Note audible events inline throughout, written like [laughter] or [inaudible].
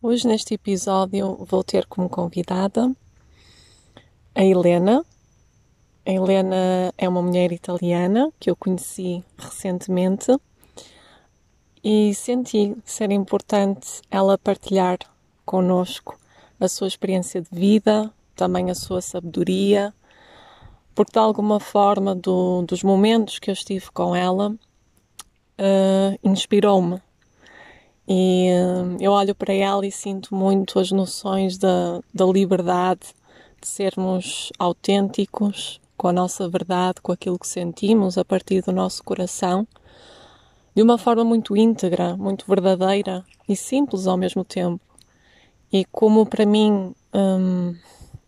Hoje, neste episódio, vou ter como convidada a Helena. A Helena é uma mulher italiana que eu conheci recentemente e senti ser importante ela partilhar connosco a sua experiência de vida, também a sua sabedoria, porque de alguma forma do, dos momentos que eu estive com ela uh, inspirou-me e uh, eu olho para ela e sinto muito as noções da, da liberdade, de sermos autênticos com a nossa verdade, com aquilo que sentimos a partir do nosso coração, de uma forma muito íntegra, muito verdadeira e simples ao mesmo tempo. E como para mim, um,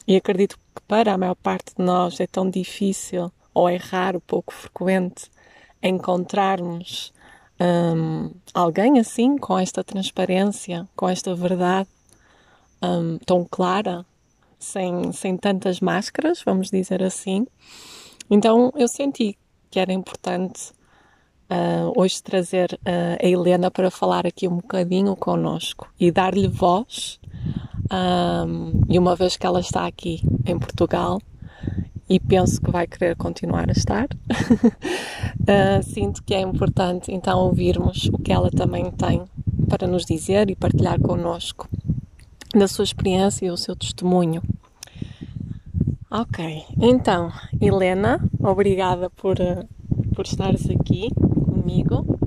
e acredito que para a maior parte de nós é tão difícil ou é raro, pouco frequente, encontrarmos um, alguém assim, com esta transparência, com esta verdade um, tão clara, sem, sem tantas máscaras, vamos dizer assim. Então eu senti que era importante uh, hoje trazer uh, a Helena para falar aqui um bocadinho conosco e dar-lhe voz. Um, e uma vez que ela está aqui em Portugal, e penso que vai querer continuar a estar. uh, [laughs] sinto que é importante então ouvirmos o que ela também tem para nos dizer e partilhar connosco da sua experiência e o seu testemunho. Ok, então, Helena, obrigada por, uh, por estares aqui comigo.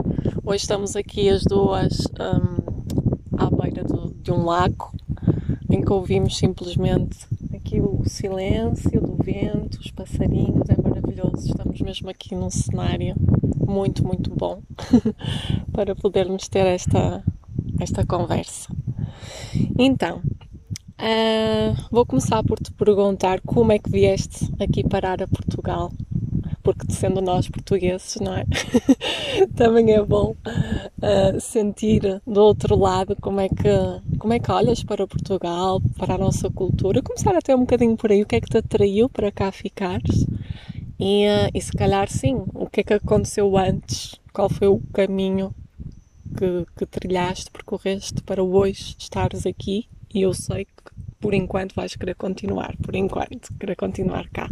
Hoje estamos aqui as duas um, à beira do, de um lago em que ouvimos simplesmente aqui o silêncio vento, os passarinhos, é maravilhoso. Estamos mesmo aqui num cenário muito, muito bom [laughs] para podermos ter esta, esta conversa. Então, uh, vou começar por te perguntar como é que vieste aqui parar a Portugal porque sendo nós portugueses, não é? [laughs] Também é bom uh, sentir do outro lado como é que como é que olhas para Portugal, para a nossa cultura. Começar até um bocadinho por aí, o que é que te atraiu para cá ficares? E, uh, e se calhar sim, o que é que aconteceu antes? Qual foi o caminho que, que trilhaste, percorreste para hoje estares aqui? E eu sei que por enquanto vais querer continuar, por enquanto, querer continuar cá.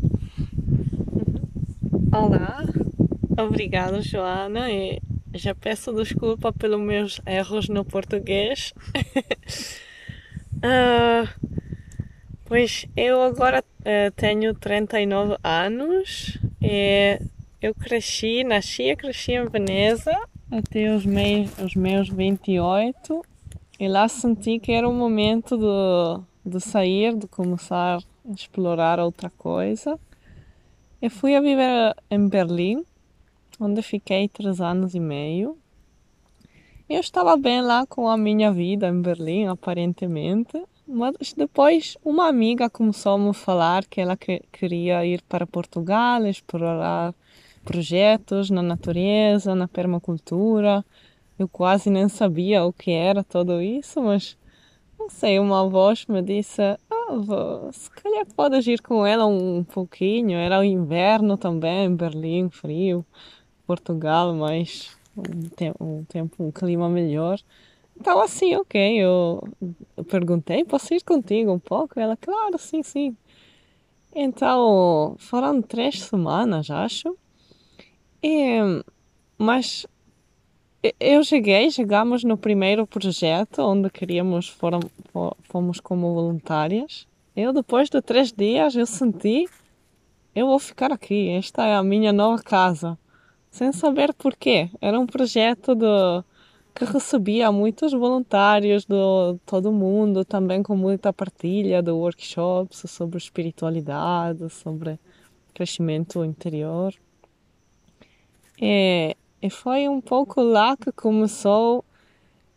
Olá, obrigada Joana e já peço desculpa pelos meus erros no português. uh, [laughs] pois eu agora uh, tenho 39 anos e eu cresci, nasci e cresci em Veneza até os, mei, os meus 28 e lá senti que era o momento de, de sair, de começar a explorar outra coisa. Eu fui a viver em Berlim, onde fiquei três anos e meio. Eu estava bem lá com a minha vida em Berlim, aparentemente, mas depois uma amiga começou a me falar que ela queria ir para Portugal, explorar projetos na natureza, na permacultura. Eu quase nem sabia o que era tudo isso, mas não sei, uma voz me disse: ah, se calhar podes ir com ela um pouquinho. Era o inverno também, Berlim, frio, Portugal, mas um tempo, um, tempo, um clima melhor. Então, assim, ok, eu perguntei: posso ir contigo um pouco? Ela, claro, sim, sim. Então, foram três semanas, acho. E, mas eu cheguei, chegamos no primeiro projeto onde queríamos, foram, fomos como voluntárias. Eu depois de três dias eu senti, eu vou ficar aqui, esta é a minha nova casa. Sem saber porquê. Era um projeto que recebia muitos voluntários de todo mundo, também com muita partilha de workshops sobre espiritualidade, sobre crescimento interior. E e foi um pouco lá que começou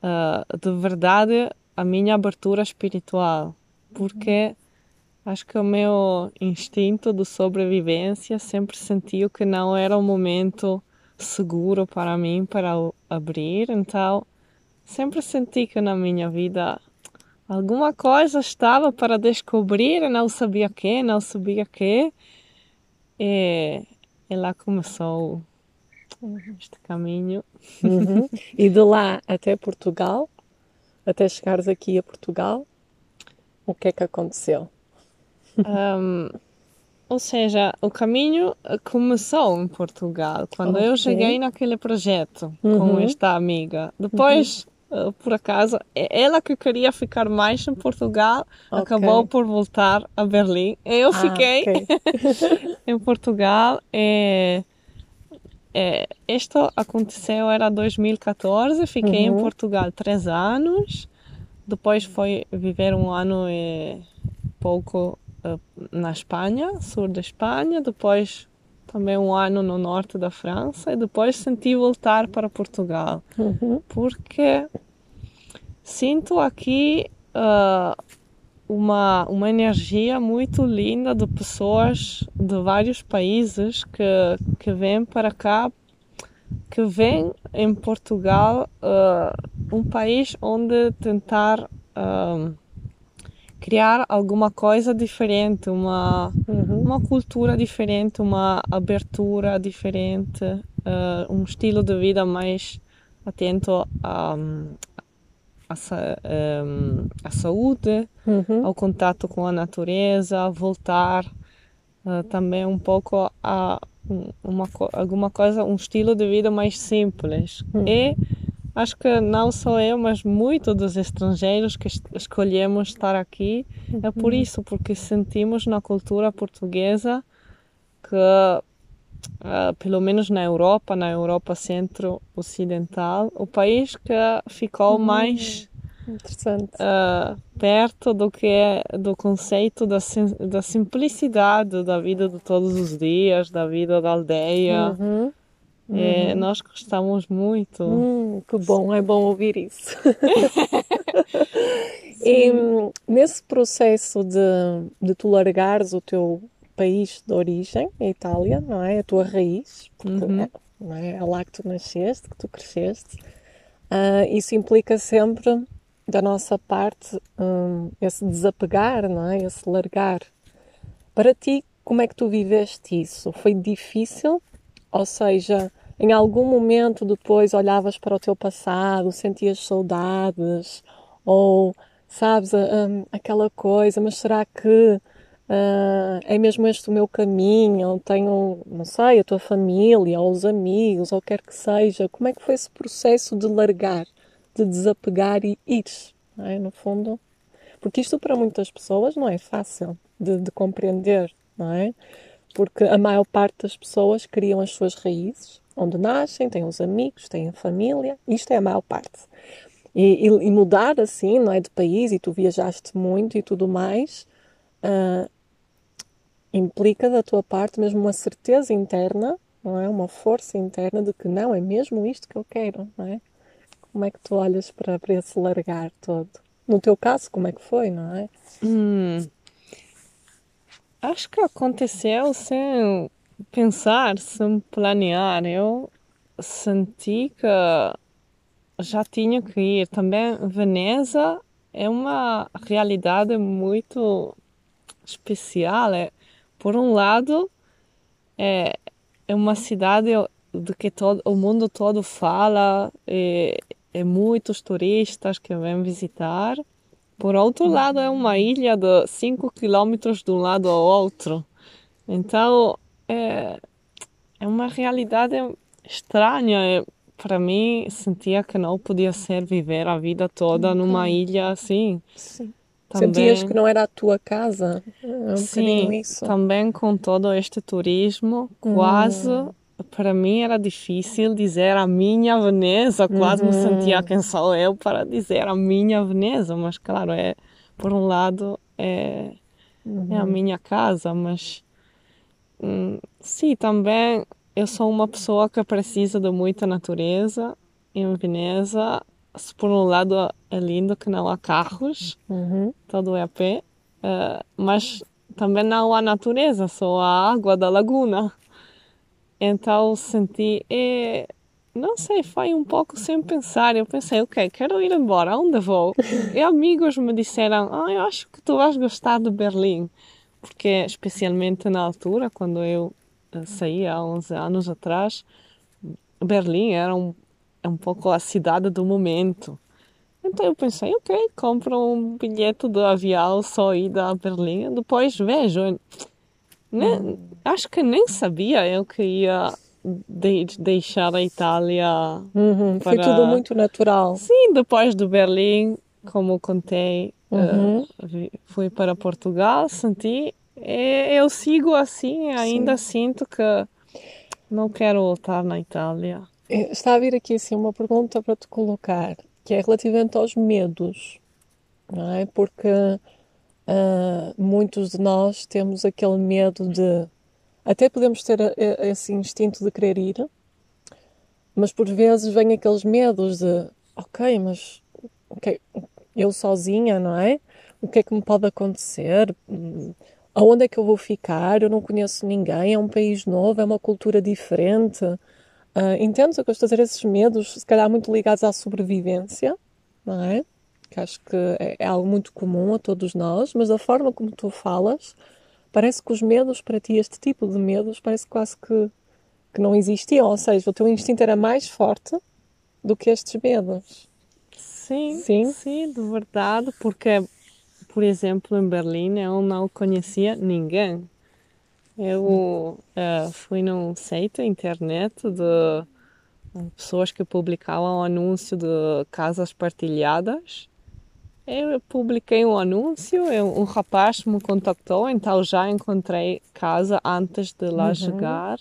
uh, de verdade a minha abertura espiritual, porque acho que o meu instinto de sobrevivência sempre sentiu que não era o momento seguro para mim para abrir, então sempre senti que na minha vida alguma coisa estava para descobrir, não sabia que, não sabia que, e, e lá começou este caminho. Uhum. [laughs] E de lá até Portugal, até chegares aqui a Portugal? O que é que aconteceu? Um, ou seja, o caminho começou em Portugal, quando okay. eu cheguei naquele projeto uhum. com esta amiga. Depois, uhum. por acaso, ela que queria ficar mais em Portugal, okay. acabou por voltar a Berlim. Eu ah, fiquei okay. [laughs] em Portugal. E, e, isto aconteceu, era 2014, fiquei uhum. em Portugal três anos. Depois foi viver um ano e pouco eh, na Espanha, sul da Espanha, depois também um ano no norte da França e depois senti voltar para Portugal uhum. porque sinto aqui uh, uma uma energia muito linda de pessoas de vários países que que vêm para cá que vêm em Portugal uh, um país onde tentar uh, criar alguma coisa diferente, uma, uhum. uma cultura diferente, uma abertura diferente, uh, um estilo de vida mais atento a, a, um, a saúde, uhum. ao contato com a natureza, voltar uh, também um pouco a uma, alguma coisa, um estilo de vida mais simples. Uhum. E acho que não só eu, mas muitos dos estrangeiros que escolhemos estar aqui é por uhum. isso, porque sentimos na cultura portuguesa que, pelo menos na Europa, na Europa centro-ocidental, o país que ficou uhum. mais uh, perto do que é do conceito da, da simplicidade da vida de todos os dias, da vida da aldeia. Uhum é, uhum. nós gostamos muito. Hum, que bom, é bom ouvir isso. [laughs] e nesse processo de, de tu largares o teu país de origem, a Itália, não é? A tua raiz, porque uhum. é, não é? é lá que tu nasceste, que tu cresceste. Uh, isso implica sempre, da nossa parte, um, esse desapegar, não é? Esse largar. Para ti, como é que tu viveste isso? Foi difícil ou seja, em algum momento depois olhavas para o teu passado, sentias saudades, ou sabes, um, aquela coisa, mas será que uh, é mesmo este o meu caminho? Tenho, não sei, a tua família, ou os amigos, ou quer que seja. Como é que foi esse processo de largar, de desapegar e ir? É? No fundo, porque isto para muitas pessoas não é fácil de, de compreender, não é? porque a maior parte das pessoas criam as suas raízes onde nascem, têm os amigos, têm a família, isto é a maior parte. E, e, e mudar assim, não é, de país, e tu viajaste muito e tudo mais, uh, implica da tua parte mesmo uma certeza interna, não é? Uma força interna de que não, é mesmo isto que eu quero, não é? Como é que tu olhas para, para esse largar todo? No teu caso, como é que foi, não é? Hum, Acho que aconteceu sem pensar, sem planear. Eu senti que já tinha que ir. Também Veneza é uma realidade muito especial. É, por um lado, é, é uma cidade de que todo, o mundo todo fala, e, e muitos turistas que vêm visitar. Por outro lado, é uma ilha de 5 quilômetros de um lado ao outro. Então, é, é uma realidade estranha. Para mim, sentia que não podia ser viver a vida toda numa ilha assim. Sim. Também, Sentias que não era a tua casa? É um sim, isso. também com todo este turismo, quase hum para mim era difícil dizer a minha Veneza, quase uhum. me sentia quem sou eu para dizer a minha Veneza, mas claro, é por um lado é, uhum. é a uhum. minha casa, mas hum, sim, também eu sou uma pessoa que precisa de muita natureza. Em Veneza, por um lado é lindo que não há carros, uhum. todo é a pé, uh, mas também não há natureza, só a água da laguna. Então senti, e, não sei, foi um pouco sem pensar. Eu pensei, ok, quero ir embora, onde vou? E amigos me disseram, ah, eu acho que tu vais gostar de Berlim. Porque, especialmente na altura, quando eu eh, saí há 11 anos atrás, Berlim era um, um pouco a cidade do momento. Então eu pensei, ok, compro um bilhete de avião só ida a Berlim, depois vejo. Nem, hum. Acho que nem sabia eu que ia de, deixar a Itália. Uhum, para... Foi tudo muito natural. Sim, depois de Berlim, como contei, uhum. uh, fui para Portugal, senti. Eu sigo assim, ainda Sim. sinto que não quero voltar na Itália. Está a vir aqui assim uma pergunta para te colocar, que é relativamente aos medos, não é? Porque uh, muitos de nós temos aquele medo de até podemos ter esse instinto de querer ir, mas por vezes vem aqueles medos de, ok, mas okay, eu sozinha, não é? O que é que me pode acontecer? Aonde é que eu vou ficar? Eu não conheço ninguém, é um país novo, é uma cultura diferente. Uh, entendes o que eu estou a dizer? Esses medos, se calhar muito ligados à sobrevivência, não é? Que acho que é, é algo muito comum a todos nós, mas da forma como tu falas, parece que os medos para ti, este tipo de medos, parece quase que, que não existiam. Ou seja, o teu instinto era mais forte do que estes medos. Sim, sim, sim, de verdade, porque, por exemplo, em Berlim eu não conhecia ninguém. Eu uh, fui num site internet de pessoas que publicavam anúncio de casas partilhadas eu publiquei um anúncio, um rapaz me contactou, então já encontrei casa antes de lá uhum. chegar.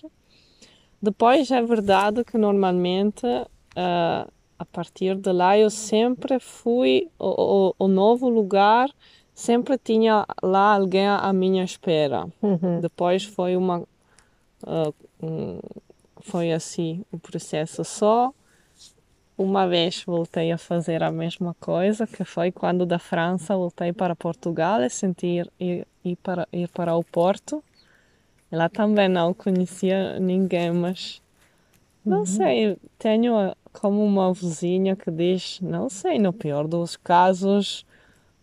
Depois é verdade que normalmente uh, a partir de lá eu sempre fui o, o, o, novo lugar, sempre tinha lá alguém à minha espera. Uhum. Depois foi uma uh, um, foi assim o processo só uma vez voltei a fazer a mesma coisa, que foi quando da França voltei para Portugal e sentir ir, ir, para, ir para o Porto. Lá também não conhecia ninguém, mas não uhum. sei, tenho como uma vizinha que diz, não sei, no pior dos casos,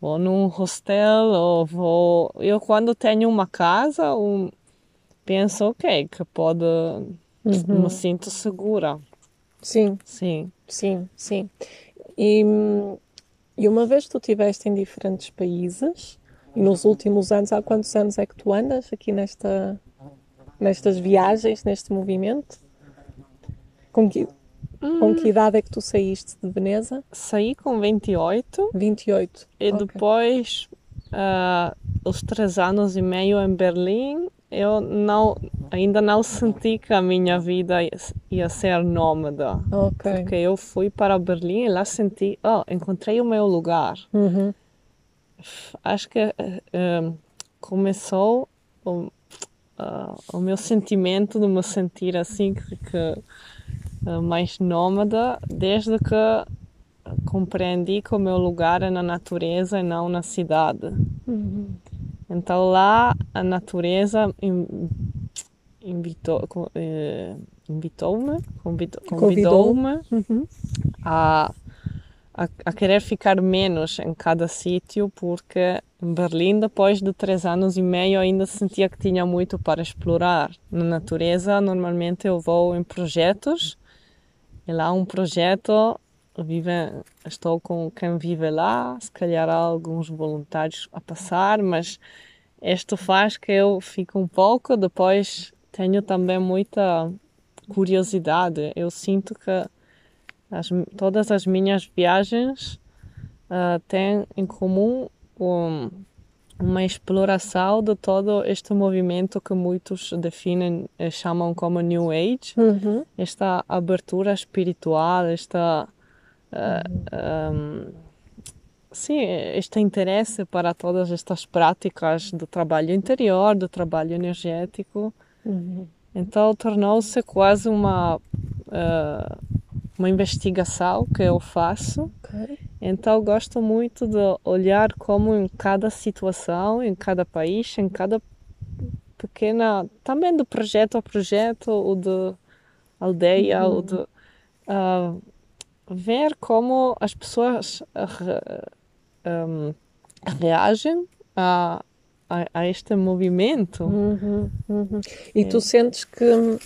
vou num hostel ou vou... Eu quando tenho uma casa, um, penso, ok, que pode... Uhum. Me sinto segura. Sim. Sim. Sim, sim. E, e uma vez tu estiveste em diferentes países, e nos últimos anos, há quantos anos é que tu andas aqui nesta, nestas viagens, neste movimento? Com que, hum. com que idade é que tu saíste de Veneza? Saí com 28. 28. E okay. depois, uh, os três anos e meio em Berlim, eu não ainda não senti que a minha vida ia ser nômada okay. porque eu fui para Berlim e lá senti oh encontrei o meu lugar uhum. acho que uh, começou o, uh, o meu sentimento de me sentir assim que, que mais nômada desde que compreendi que o meu lugar é na natureza e não na cidade uhum. Então lá a natureza invitou, eh, invitou-me, convidou-me uhum. a, a, a, querer ficar menos em cada sítio, porque em Berlim, depois de três anos e meio, ainda sentia que tinha muito para explorar. Na natureza, normalmente eu vou em projetos, e lá um projeto vive, estou com quem vive lá, se calhar há alguns voluntários a passar, mas isto faz que eu fique um pouco, depois tenho também muita curiosidade. Eu sinto que as, todas as minhas viagens uh, têm em comum um, uma exploração de todo este movimento que muitos definem e chamam como New Age, uhum. esta abertura espiritual, esta uh, um, sim, este interesse para todas estas práticas do trabalho interior, do trabalho energético. Uhum. Então tornou-se quase uma uh, uma investigação que eu faço. Okay. Então gosto muito de olhar como em cada situação, em cada país, em cada pequena, também do projeto a projeto, ou de aldeia, uhum. ou de uh, ver como as pessoas um, reagem a, a, a, este movimento. Uhum, uhum. E é. tu sentes que uh,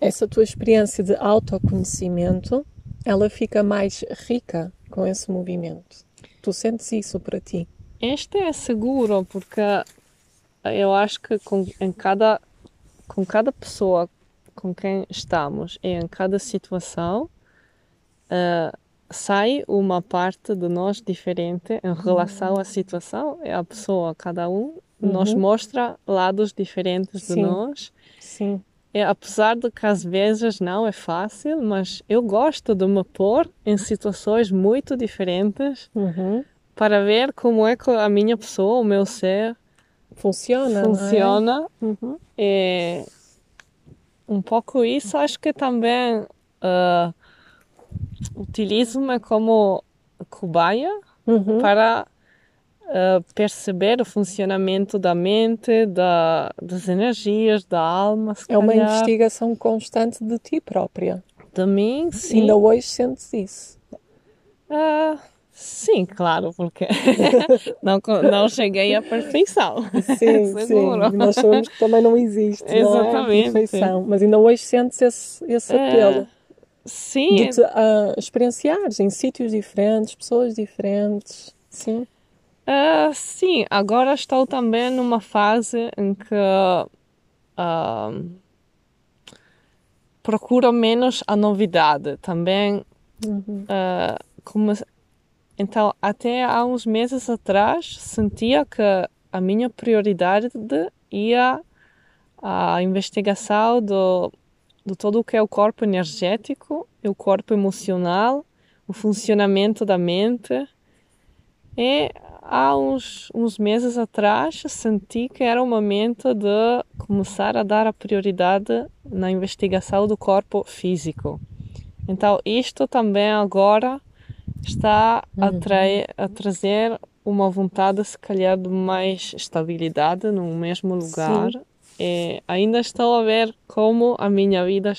essa tua experiência de autoconhecimento ela fica mais rica com esse movimento. Tu sentes isso para ti? Este é seguro, porque eu acho que com, em cada, com cada pessoa com quem estamos e em cada situação, uh, sai uma parte de nós diferente em relação à situação e à pessoa. Cada um uhum. nos mostra lados diferentes Sim. de nós. Sim. E apesar de que às vezes não é fácil, mas eu gosto de me pôr em situações muito diferentes uhum. para ver como é que a minha pessoa, o meu ser, funciona. É? Funciona. É? Uhum. E um pouco isso acho que também uh, utilizo-me como cobaia uhum. para uh, perceber o funcionamento da mente, da, das energias, da alma. é uma calhar. investigação constante de ti própria. De mim, sim. Ainda hoje sentes isso? Uh, sim, claro, porque [laughs] não, não cheguei à perfeição. Sim, [laughs] sim. Nós sabemos que também não existe Exatamente. Não é? perfeição. Mas ainda hoje sentes esse, esse é, apelo. Sim. De te uh, experienciares em sítios diferentes, pessoas diferentes. Sim. Uh, sim, agora estou também numa fase em que uh, procuro menos a novidade. Também, uhum. uh, como, então, até há uns meses atrás, sentia que a minha prioridade ia à investigação do, do todo o que é o corpo energético o corpo emocional, o funcionamento da mente. E há uns, uns meses atrás senti que era o momento de começar a dar a prioridade na investigação do corpo físico. Então, isto também agora está a, uhum. trair, a trazer uma vontade, se calhar, de mais estabilidade no mesmo lugar. Sim. E ainda estou a ver como a minha vida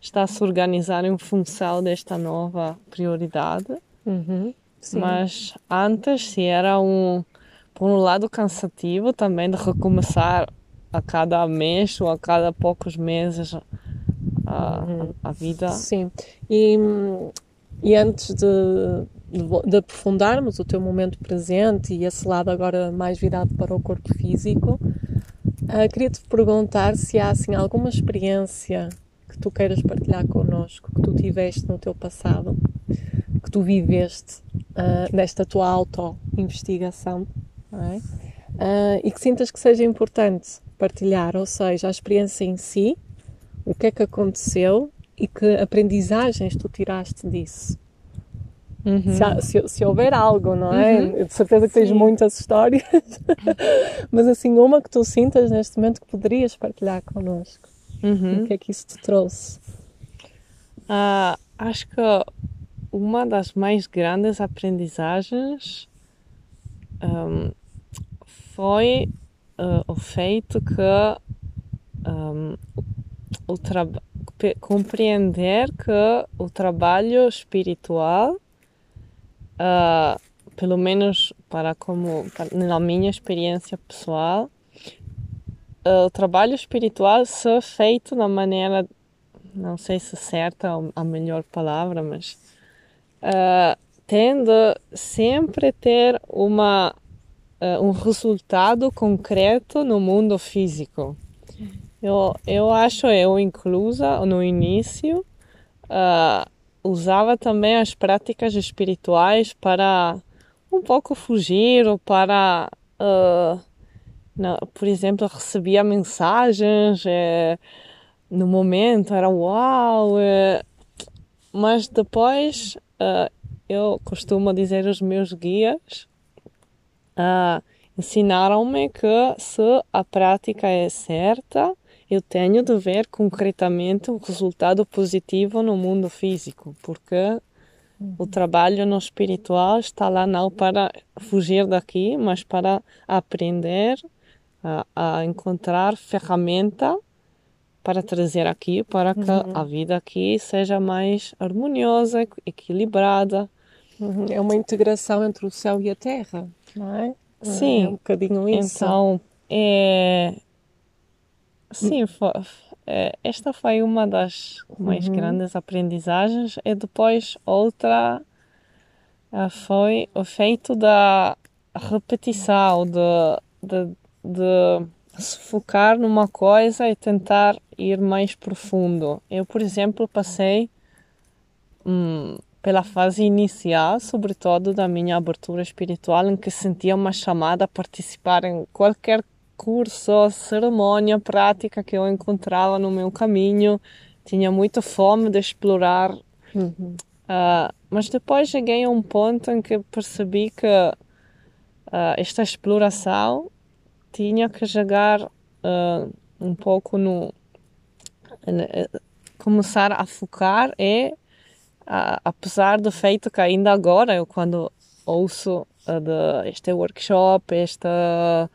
está a se organizar em função desta nova prioridade. Uhum. Sim. Mas antes, se era um, por um lado, cansativo também de recomeçar a cada mês ou a cada poucos meses a, uhum. a, vida. Sim. E, e antes de, de, de, aprofundarmos o teu momento presente e esse lado agora mais virado para o corpo físico, uh, queria-te perguntar se há assim, alguma experiência que tu queiras partilhar connosco, que tu tiveste no teu passado, que tu viveste uh, nesta tua auto-investigação é? uh, e que sintas que seja importante partilhar, ou seja, a experiência em si, o que é que aconteceu e que aprendizagens tu tiraste disso. Uhum. Se, há, se, se, houver algo, não é? Uhum. De certeza que tens Sim. muitas histórias, [laughs] mas assim, uma que tu sintas neste momento que poderias partilhar connosco. Uhum. O que é que isso te trouxe? Uh, acho que uma das mais grandes aprendizagens um, foi uh, o feito que um, o compreender que o trabalho espiritual, uh, pelo menos para como para, na minha experiência pessoal, uh, o trabalho espiritual ser feito da maneira, não sei se certa a melhor palavra, mas uh, tende sempre ter uma uh, um resultado concreto no mundo físico. Eu, eu acho, eu inclusa no início, uh, usava também as práticas espirituais para um pouco fugir ou para, por exemplo, recebia mensagens eh, no momento, era uau, eh, mas depois uh, eu costumo dizer aos meus guias uh, ensinaram-me que se a prática é certa, eu tenho de ver concretamente um resultado positivo no mundo físico, porque uhum. o trabalho no espiritual está lá não para fugir daqui, mas para aprender a, a encontrar ferramenta para trazer aqui, para que uhum. a vida aqui seja mais harmoniosa, equilibrada. Uhum. É uma integração entre o céu e a terra, não é? Sim. É um bocadinho isso. Então, é... Sim, eh, esta foi uma das mais Uhum. grandes aprendizagens e depois outra eh, foi o feito da repetição, de, de, de se focar numa coisa e tentar ir mais profundo. Eu, por exemplo, passei hum, pela fase inicial, sobretudo da minha abertura espiritual, em que sentia uma chamada a participar em qualquer curso, cerimônia, prática que eu encontrava no meu caminho. Tinha muita fome de explorar Uhum. Uh, mas depois cheguei a um ponto em que percebi que uh, esta exploração tinha que chegar uh, um pouco no. começar a focar e, apesar do feito que ainda agora, eu quando ouço de este workshop, esta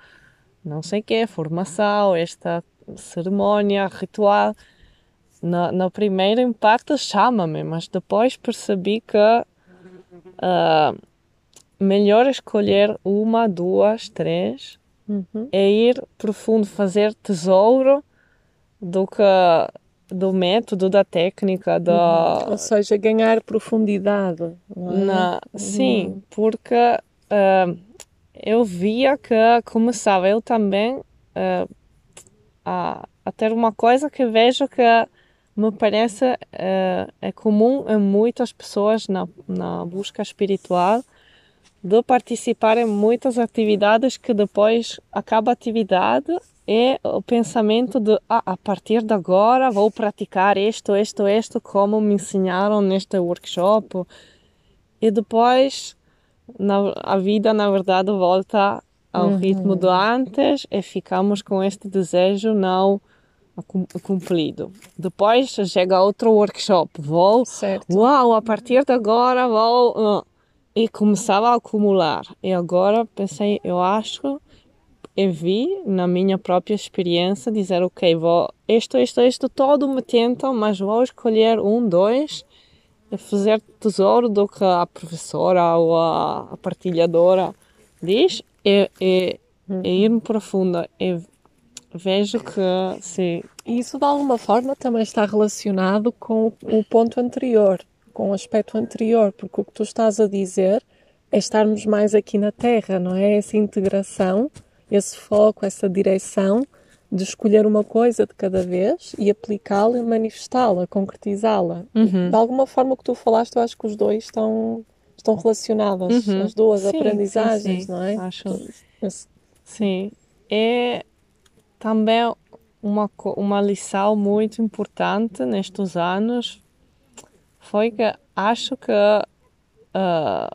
não sei que, formação, esta cerimônia, ritual, no primeiro impacto chama-me, mas depois percebi que uh, melhor escolher uma, duas, três Uhum. é ir profundo, fazer tesouro do que do método, da técnica, da Ou seja, ganhar profundidade. Não é? na, sim, porque uh, eu via que começava eu também uh, a, a ter uma coisa que vejo que me parece uh, é comum em muitas pessoas na, na busca espiritual de participar em muitas atividades que depois acaba a atividade e o pensamento de ah, a partir de agora vou praticar isto, isto, isto como me ensinaram neste workshop e depois na, a vida na verdade volta ao Uhum. ritmo do antes e ficamos com este desejo não cum- cumprido. Depois chega outro workshop, vou Certo. Uau, a partir de agora vou. ah, E começava a acumular. E agora pensei, eu acho, e vi na minha própria experiência dizer, ok, vou isto, isto, isto, todo me tenta, mas vou escolher um, dois, fazer tesouro do que a professora ou a, a partilhadora diz, e, e, e ir profunda. E vejo que, sim, isso de alguma forma também está relacionado com o ponto anterior, com o aspecto anterior, porque o que tu estás a dizer é estarmos mais aqui na Terra, não é? Essa integração, esse foco, essa direção de escolher uma coisa de cada vez e aplicá-la manifestá-la, concretizá-la. Uhum. De alguma forma o que tu falaste, eu acho que os dois estão, estão relacionadas, Uhum. as duas Sim, sim, aprendizagens, sim. não é? Acho. Sim, é também uma, uma lição muito importante nestes anos foi que acho que ah,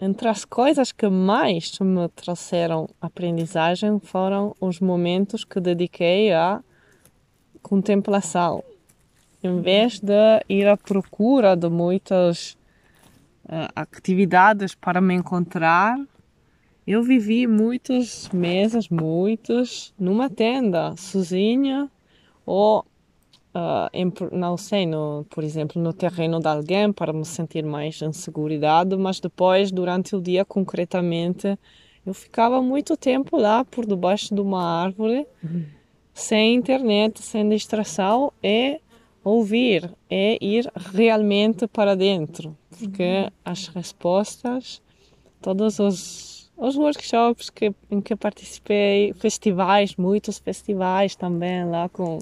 entre as coisas que mais me trouxeram aprendizagem foram os momentos que dediquei à contemplação. Em vez de ir à procura de muitas ah, atividades para me encontrar, eu vivi muitos meses, muitos, numa tenda, sozinha, ou, ah, em- não sei, no, por exemplo, no terreno de alguém, para me sentir mais em segurança, mas depois, durante o dia, concretamente, eu ficava muito tempo lá, por debaixo de uma árvore, sem internet, sem distração, e ouvir, e ir realmente para dentro, porque as respostas todos os, os workshops que, em que participei, festivais, muitos festivais também lá com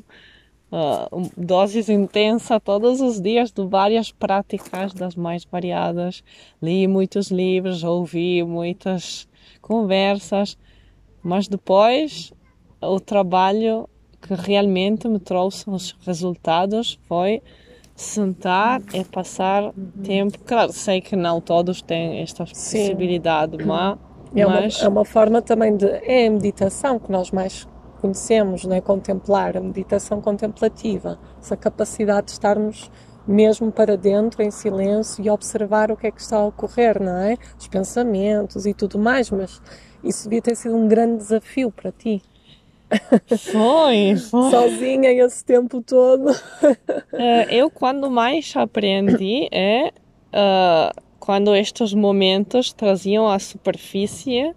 ah, doses intensas todos os dias de várias práticas das mais variadas. Li muitos livros, ouvi muitas conversas, mas depois o trabalho que realmente me trouxe os resultados foi sentar e passar tempo. Claro, sei que não todos têm esta Sim. possibilidade, mas, É uma, mas é uma forma também de. É a meditação que nós mais conhecemos, não é? Contemplar, a meditação contemplativa, essa capacidade de estarmos mesmo para dentro, em silêncio e observar o que é que está a ocorrer, não é? Os pensamentos e tudo mais, mas isso devia ter sido um grande desafio para ti. foi, foi. Sozinha esse tempo todo. Eh, eu quando mais aprendi é eh, quando estes momentos traziam à superfície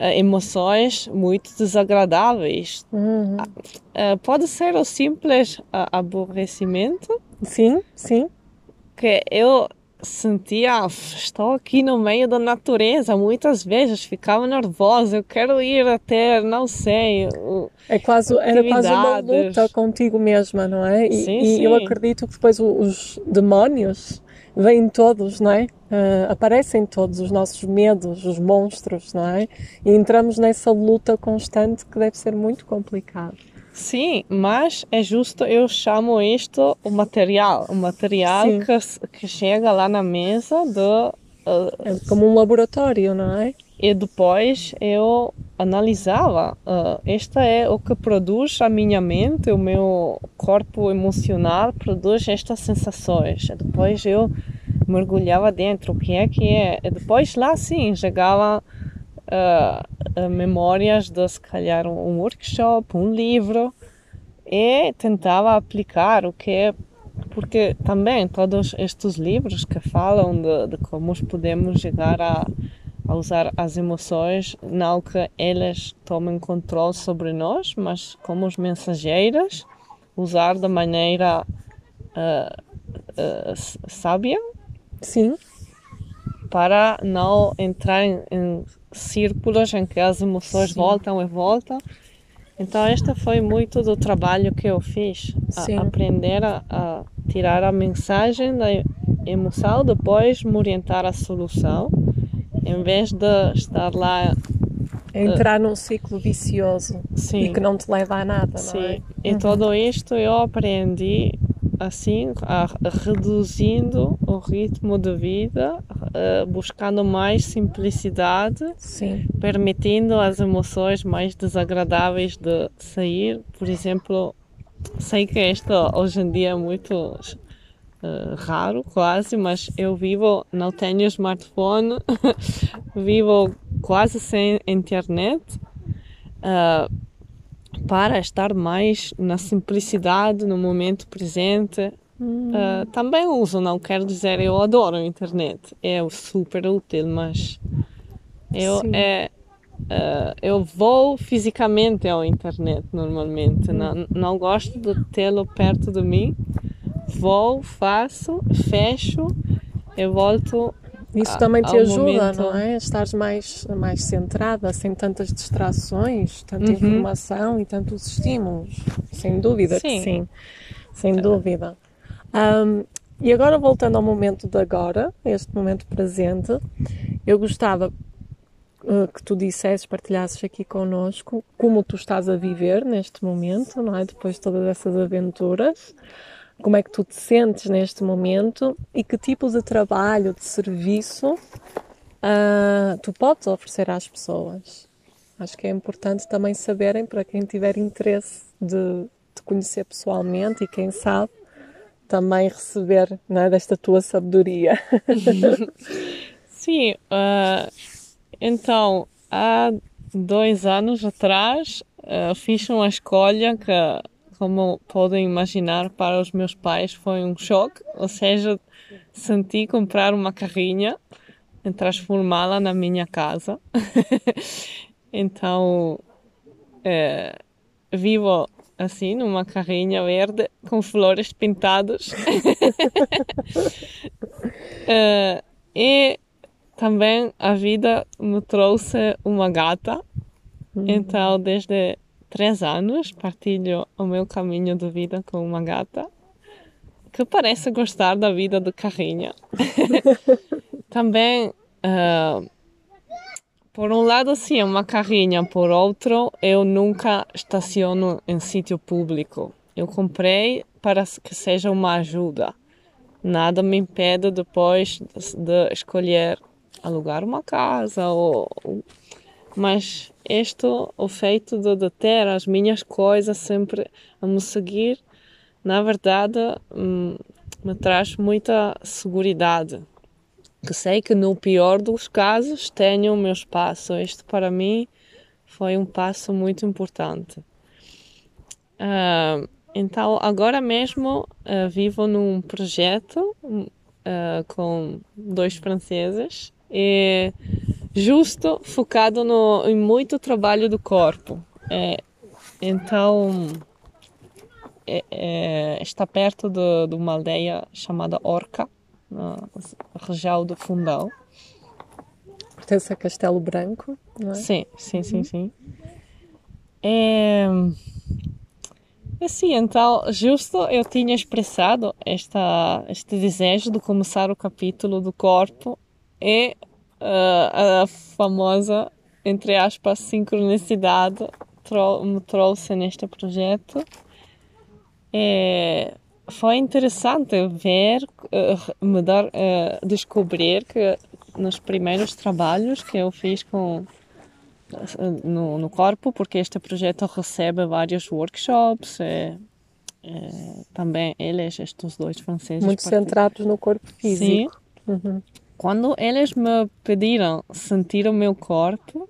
emoções muito desagradáveis. Uhum. Uh, pode ser o simples aborrecimento. Sim, sim. Que eu sentia, estou aqui no meio da natureza, muitas vezes ficava nervosa, eu quero ir até, não sei. É quase, era quase uma luta contigo mesma, não é? E, sim, e sim. eu acredito que depois os demónios vêm todos, não é? Uh, aparecem todos os nossos medos, os monstros, não é? E entramos nessa luta constante que deve ser muito complicado. Sim, mas é justo, eu chamo isto o material, o material que, que chega lá na mesa do... Uh, é como um laboratório, não é? E depois eu analisava, uh, este é o que produz a minha mente, o meu corpo emocional produz estas sensações. E depois eu mergulhava dentro, o que é que é? E depois lá sim, chegava uh, memórias de se calhar um workshop, um livro e tentava aplicar o que é porque também todos estes livros que falam de, de como podemos chegar a, a, usar as emoções não que elas tomem controle sobre nós mas como os mensageiras usar da maneira uh, uh, sábia sim para não entrar em, em círculos em que as emoções Sim. voltam e voltam. Então, este foi muito do trabalho que eu fiz, a aprender a, a, tirar a mensagem da emoção, depois me orientar a solução, em vez de estar lá. Entrar num ciclo vicioso sim, e que não te leva a nada, sim. não é? E uhum. tudo isto eu aprendi assim, a, reduzindo o ritmo de vida, uh, buscando mais simplicidade, Sim. permitindo as emoções mais desagradáveis de sair. Por exemplo, sei que isto hoje em dia é muito uh, raro, quase, mas eu vivo, não tenho smartphone, [laughs] vivo quase sem internet. Uh, para estar mais na simplicidade, no momento presente. Hum. Uh, também uso, não quero dizer eu adoro a internet, é super útil, mas eu é uh, eu vou fisicamente ao internet normalmente, hum. não, não gosto de tê-lo perto de mim. Vou, faço, fecho e volto isso também te ajuda, momento... não é? Estares mais, mais centrada, sem tantas distrações, tanta uhum. informação e tantos estímulos. Sem dúvida sim. que sim. Sem dúvida. Um, e agora, voltando ao momento de agora, este momento presente, eu gostava uh, que tu dissesses, partilhasses aqui connosco como tu estás a viver neste momento, não é? Depois de todas essas aventuras como é que tu te sentes neste momento e que tipo de trabalho, de serviço uh, tu podes oferecer às pessoas. Acho que é importante também saberem, para quem tiver interesse de te conhecer pessoalmente e quem sabe também receber é, desta tua sabedoria. [laughs] Sim, uh, então há dois anos atrás uh, fiz uma escolha que como podem imaginar, para os meus pais foi um choque. Ou seja, senti comprar uma carrinha e transformá-la na minha casa. [laughs] então, é, vivo assim, numa carrinha verde com flores pintadas. é, [laughs] e também a vida me trouxe uma gata. Uhum. Então, desde três anos partilho o meu caminho de vida com uma gata que parece gostar da vida de carrinha. [laughs] Também, uh, por um lado, sim, é uma carrinha, por outro, eu nunca estaciono em sítio público. Eu comprei para que seja uma ajuda. Nada me impede depois de escolher alugar uma casa ou mas este, o feito de, de ter as minhas coisas sempre a me seguir, na verdade, hum, me traz muita segurança. Que sei que no pior dos casos tenho o meu espaço. Isto para mim foi um passo muito importante. Uh, então, agora mesmo uh, vivo num projeto uh, com dois franceses e justo focado no, em muito trabalho do corpo. É, então, é, é, está perto de, de, uma aldeia chamada Orca, na região do Fundão. Pertence a Castelo Branco, não é? Sim, sim, sim, uhum. sim. É, assim, então, justo eu tinha expressado esta, este desejo de começar o capítulo do corpo e uh, a famosa, entre aspas, sincronicidade me trouxe neste projeto. É, foi interessante ver, uh, me dar, uh, descobrir que nos primeiros trabalhos que eu fiz com no, no corpo, porque este projeto recebe vários workshops, é, é, também eles, estes dois franceses. Muito centrados no corpo físico. Sim. Uhum. Quando eles me pediram sentir o meu corpo,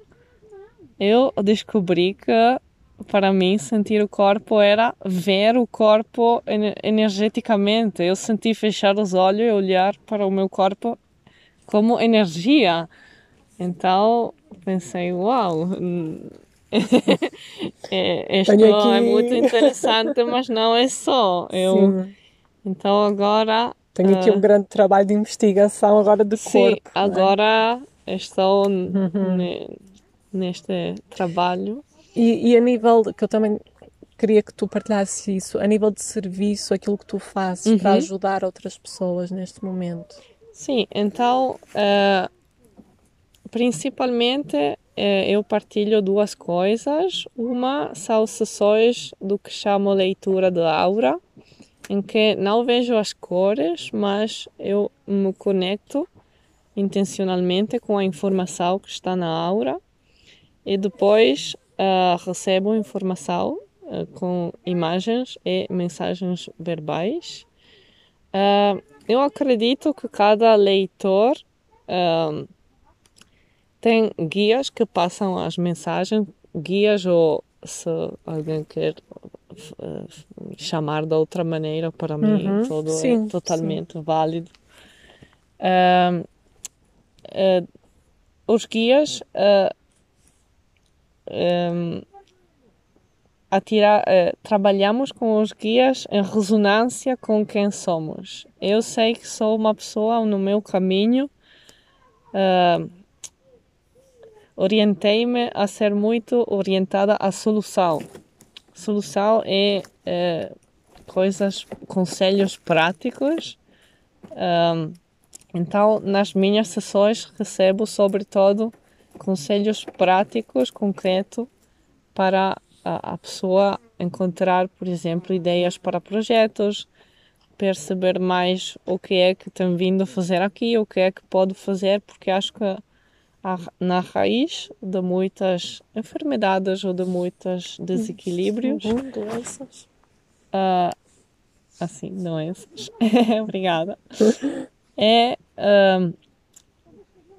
eu descobri que para mim sentir o corpo era ver o corpo energeticamente. Eu senti fechar os olhos e olhar para o meu corpo como energia. Então pensei, uau, [laughs] é, isto é muito interessante, mas não é só. Eu, Sim. então agora tenho aqui um ah. grande trabalho de investigação agora do sim, corpo. É? agora é? estou uhum. neste trabalho. E, e, a nível, que eu também queria que tu partilhasses isso, a nível de serviço, aquilo que tu fazes uhum. para ajudar outras pessoas neste momento. Sim, então, uh, principalmente uh, eu partilho duas coisas. Uma são sessões do que chamo leitura de aura, em que não vejo as cores, mas eu me conecto intencionalmente com a informação que está na aura e depois uh, recebo informação uh, com imagens e mensagens verbais. Uh, eu acredito que cada leitor tem guias que passam as mensagens, guias ou se alguém quer chamar de outra maneira, para mim uhum. tudo sim, é totalmente sim. válido. Uh, uh, os guias um, trabalhamos com os guias em ressonância com quem somos. Eu sei que sou uma pessoa no meu caminho orientei-me a ser muito orientada à solução. Solução é, é coisas, conselhos práticos. Um, então, nas minhas sessões recebo, sobretudo, conselhos práticos, concretos, para a, a pessoa encontrar, por exemplo, ideias para projetos, perceber mais o que é que tem vindo a fazer aqui, o que é que pode fazer, porque acho que na raiz de muitas enfermidades ou de muiitos desequilíbrios. Uhum, doenças. Uh, assim, doenças. [laughs] Obrigada. É uh,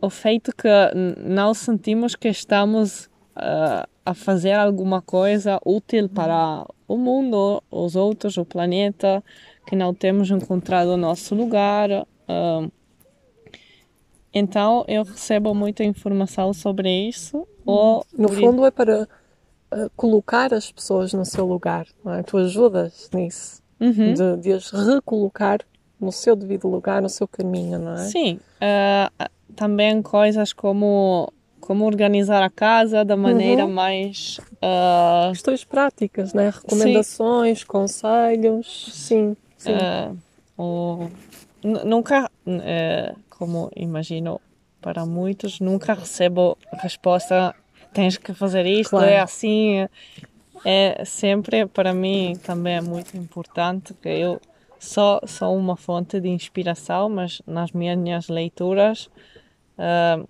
o feito que não sentimos que estamos uh, a fazer alguma coisa útil para o mundo, os outros, o planeta, que não temos encontrado o nosso lugar. Uh, então eu recebo muita informação sobre isso. Ou no fundo é para uh, colocar as pessoas no seu lugar, não é? Tu ajudas nisso, uhum. de, de, as recolocar no seu devido lugar, no seu caminho, não é? Sim. Uh, também coisas como como organizar a casa da maneira uhum. mais uh... questões práticas, né? Recomendações, sim. conselhos, sim, sim. Uh, ou... nunca uh, como imagino para muitos, nunca recebo resposta tens que fazer isto, claro. é assim. É sempre, para mim, também é muito importante que eu só sou uma fonte de inspiração, mas nas minhas leituras uh,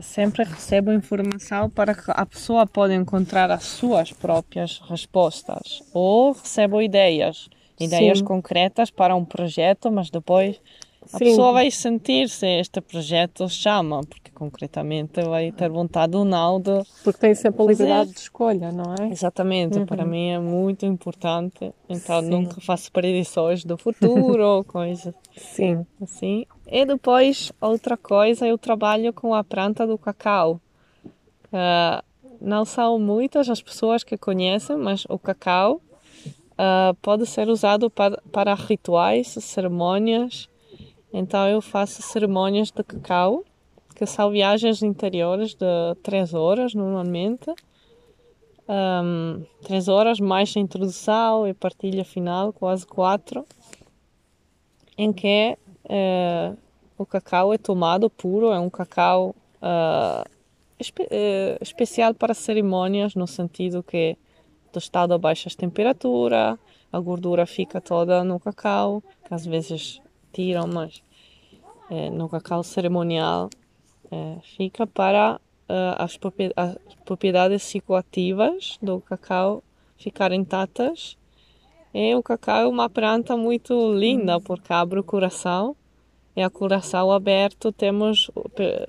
sempre recebo informação para que a pessoa possa encontrar as suas próprias respostas ou recebo ideias, ideias Sim. concretas para um projeto, mas depois a Sim. pessoa vai sentir se este projeto chama, porque concretamente vai ter vontade ou não de. Porque tem sempre a liberdade de escolha, não é? Exatamente, uhum. para mim é muito importante. Então Sim. nunca faço predições do futuro ou coisas Sim. assim. e depois, outra coisa, eu trabalho com a planta do cacau. Uh, não são muitas as pessoas que conhecem, mas o cacau uh, pode ser usado para, para rituais, cerimônias. Então eu faço cerimônias de cacau, que são viagens interiores de três horas normalmente. Um, três horas mais a introdução e partilha final, quase quatro, em que uh, o cacau é tomado puro, é um cacau uh, espe uh, especial para cerimônias, no sentido que tostado a baixas temperatura, a gordura fica toda no cacau, que às vezes tiram, mas é, no cacau cerimonial é, fica para uh, as, as, propriedades psicoativas do cacau ficarem intactas. E o cacau é uma planta muito linda porque abre o coração e a coração aberto temos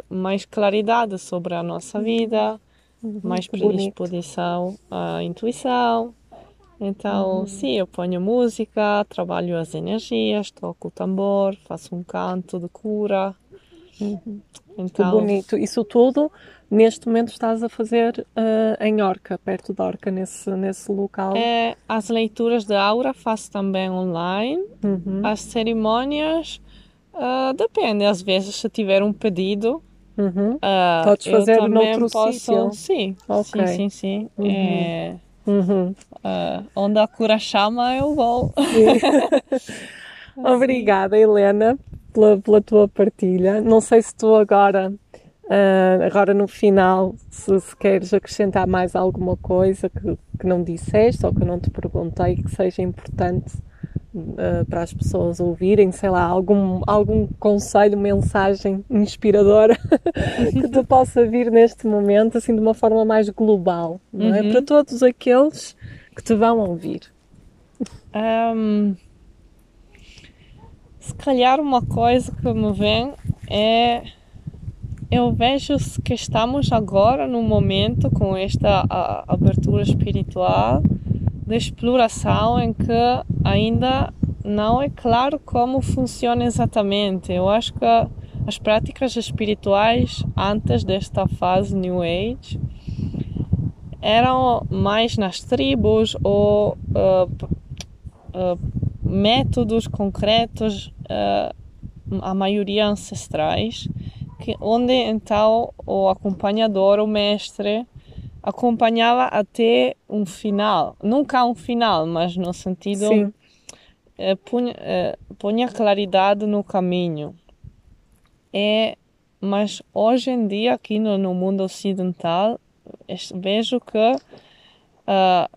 mais claridade sobre a nossa vida, uhum, mais predisposição à intuição. Então, uhum. sim, eu ponho música, trabalho as energias, toco o tambor, faço um canto de cura. Uhum. Então, que bonito. Isso tudo, neste momento, estás a fazer uh, em Orca, perto de Orca, nesse, nesse local? É, as leituras de aura faço também online. Uhum. As cerimônias, uh, depende. Às vezes, se tiver um pedido, Uhum. Uh, Podes fazer noutro posso, sítio? Sim, okay. sim, sim, sim. Uhum. É, uhum. Uh, onde a cura chama, eu vou. [laughs] Obrigada, Helena, pela, pela tua partilha. Não sei se tu agora, uh, agora no final, se, se, queres acrescentar mais alguma coisa que, que não disseste ou que não te perguntei que seja importante uh, para as pessoas ouvirem, sei lá, algum, algum conselho, mensagem inspiradora [laughs] que te possa vir neste momento, assim, de uma forma mais global, não é? Uhum. Para todos aqueles que te vão ouvir. Um, se calhar uma coisa que me vem é eu vejo que estamos agora no momento com esta abertura espiritual de exploração em que ainda não é claro como funciona exatamente. Eu acho que as práticas espirituais antes desta fase New Age eram mais nas tribos ou uh, uh, métodos concretos, uh, a maioria ancestrais, que, onde então o acompanhador, o mestre, acompanhava até um final. Nunca um final, mas no sentido Sim. Eh, punha, eh, punha claridade no caminho. É, mas hoje em dia, aqui no, no mundo ocidental, vejo que uh, ah,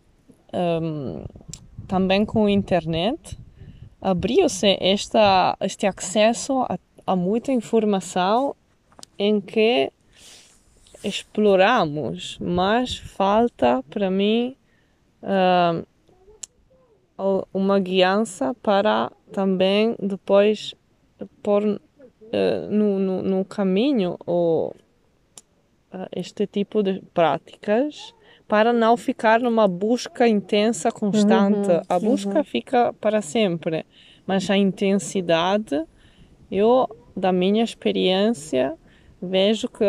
um, também com a internet abriu-se este acesso a, a muita informação em que exploramos, mas falta para mim uh, uma guiança para também depois pôr uh, no, no, no, caminho ou, uh, este tipo de práticas para não ficar numa busca intensa constante. Uhum, a busca uhum. fica para sempre, mas a intensidade, eu, da minha experiência, vejo que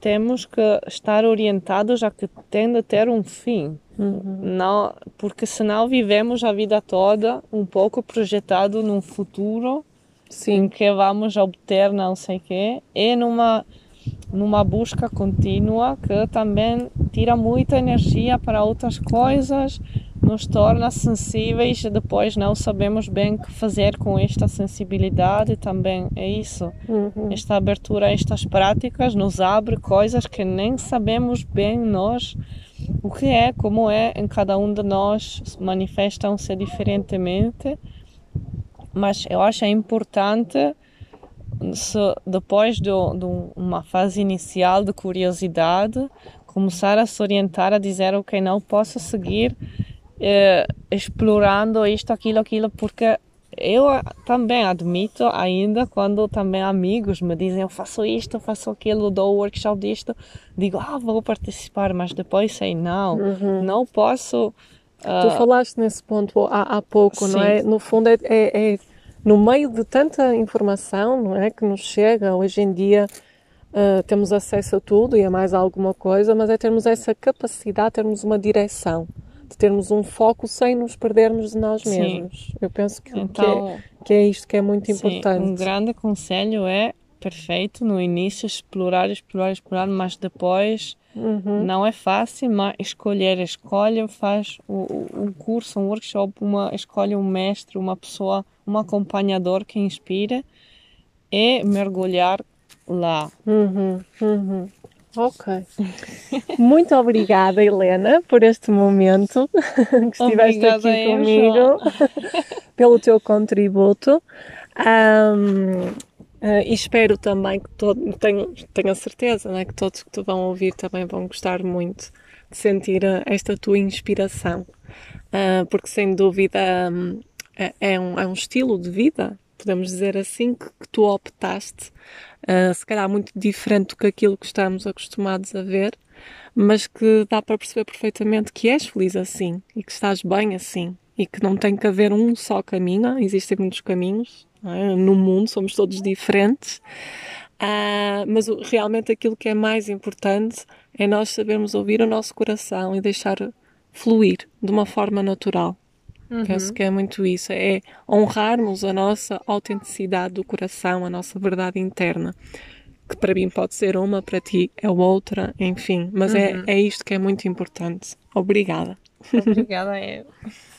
temos que estar orientados a que tem de ter um fim. Uhum. Não, porque senão vivemos a vida toda um pouco projetado num futuro Sim. em que vamos obter não sei o quê e numa numa busca contínua que também tira muita energia para outras coisas, nos torna sensíveis e depois não sabemos bem o que fazer com esta sensibilidade também é isso uhum. esta abertura a estas práticas nos abre coisas que nem sabemos bem nós o que é como é em cada um de nós manifestam-se diferentemente mas eu acho importante se depois de, de uma fase inicial de curiosidade começar a se orientar a dizer ok não posso seguir eh, explorando isto aquilo aquilo porque eu também admito ainda quando também amigos me dizem eu faço isto, eu faço aquilo, dou workshop disto, digo ah vou participar, mas depois sei não, uhum. não posso. Uh... Tu falaste nesse ponto há, há pouco, Sim. não é? No fundo é, é, é no meio de tanta informação, não é, que nos chega hoje em dia, uh, temos acesso a tudo e a mais alguma coisa, mas é termos essa capacidade, termos uma direção, de termos um foco sem nos perdermos de nós Sim. mesmos. Eu penso que, Então, que, é, que é isto que é muito sim, importante. um grande conselho é perfeito no início explorar, explorar, explorar, mas depois Uhum. não é fácil, mas escolher, escolhe, faz um curso, um workshop, uma, escolhe um mestre, uma pessoa, um acompanhador que inspira e mergulhar lá. Uhum, uhum. Ok. Muito obrigada, Helena, por este momento [laughs] que estiveste Obrigada aqui comigo, [laughs] pelo teu contributo. Ahm, eh, e espero também que todos, tenho, tenho a certeza né, que todos que te vão ouvir também vão gostar muito de sentir eh, esta tua inspiração, Ah, porque sem dúvida hum, é, é um, é um estilo de vida, podemos dizer assim, que, que tu optaste, ah, se calhar muito diferente do que aquilo que estamos acostumados a ver, mas que dá para perceber perfeitamente que és feliz assim e que estás bem assim e que não tem que haver um só caminho, existem muitos caminhos é? no mundo, somos todos diferentes. Ah, mas realmente aquilo que é mais importante é nós sabermos ouvir o nosso coração e deixar fluir de uma forma natural. Penso que é muito isso, é honrarmos a nossa autenticidade do coração, a nossa verdade interna. Que para mim pode ser uma, para ti é outra, enfim. Mas é, é isto que é muito importante. Obrigada. Obrigada eu. [laughs]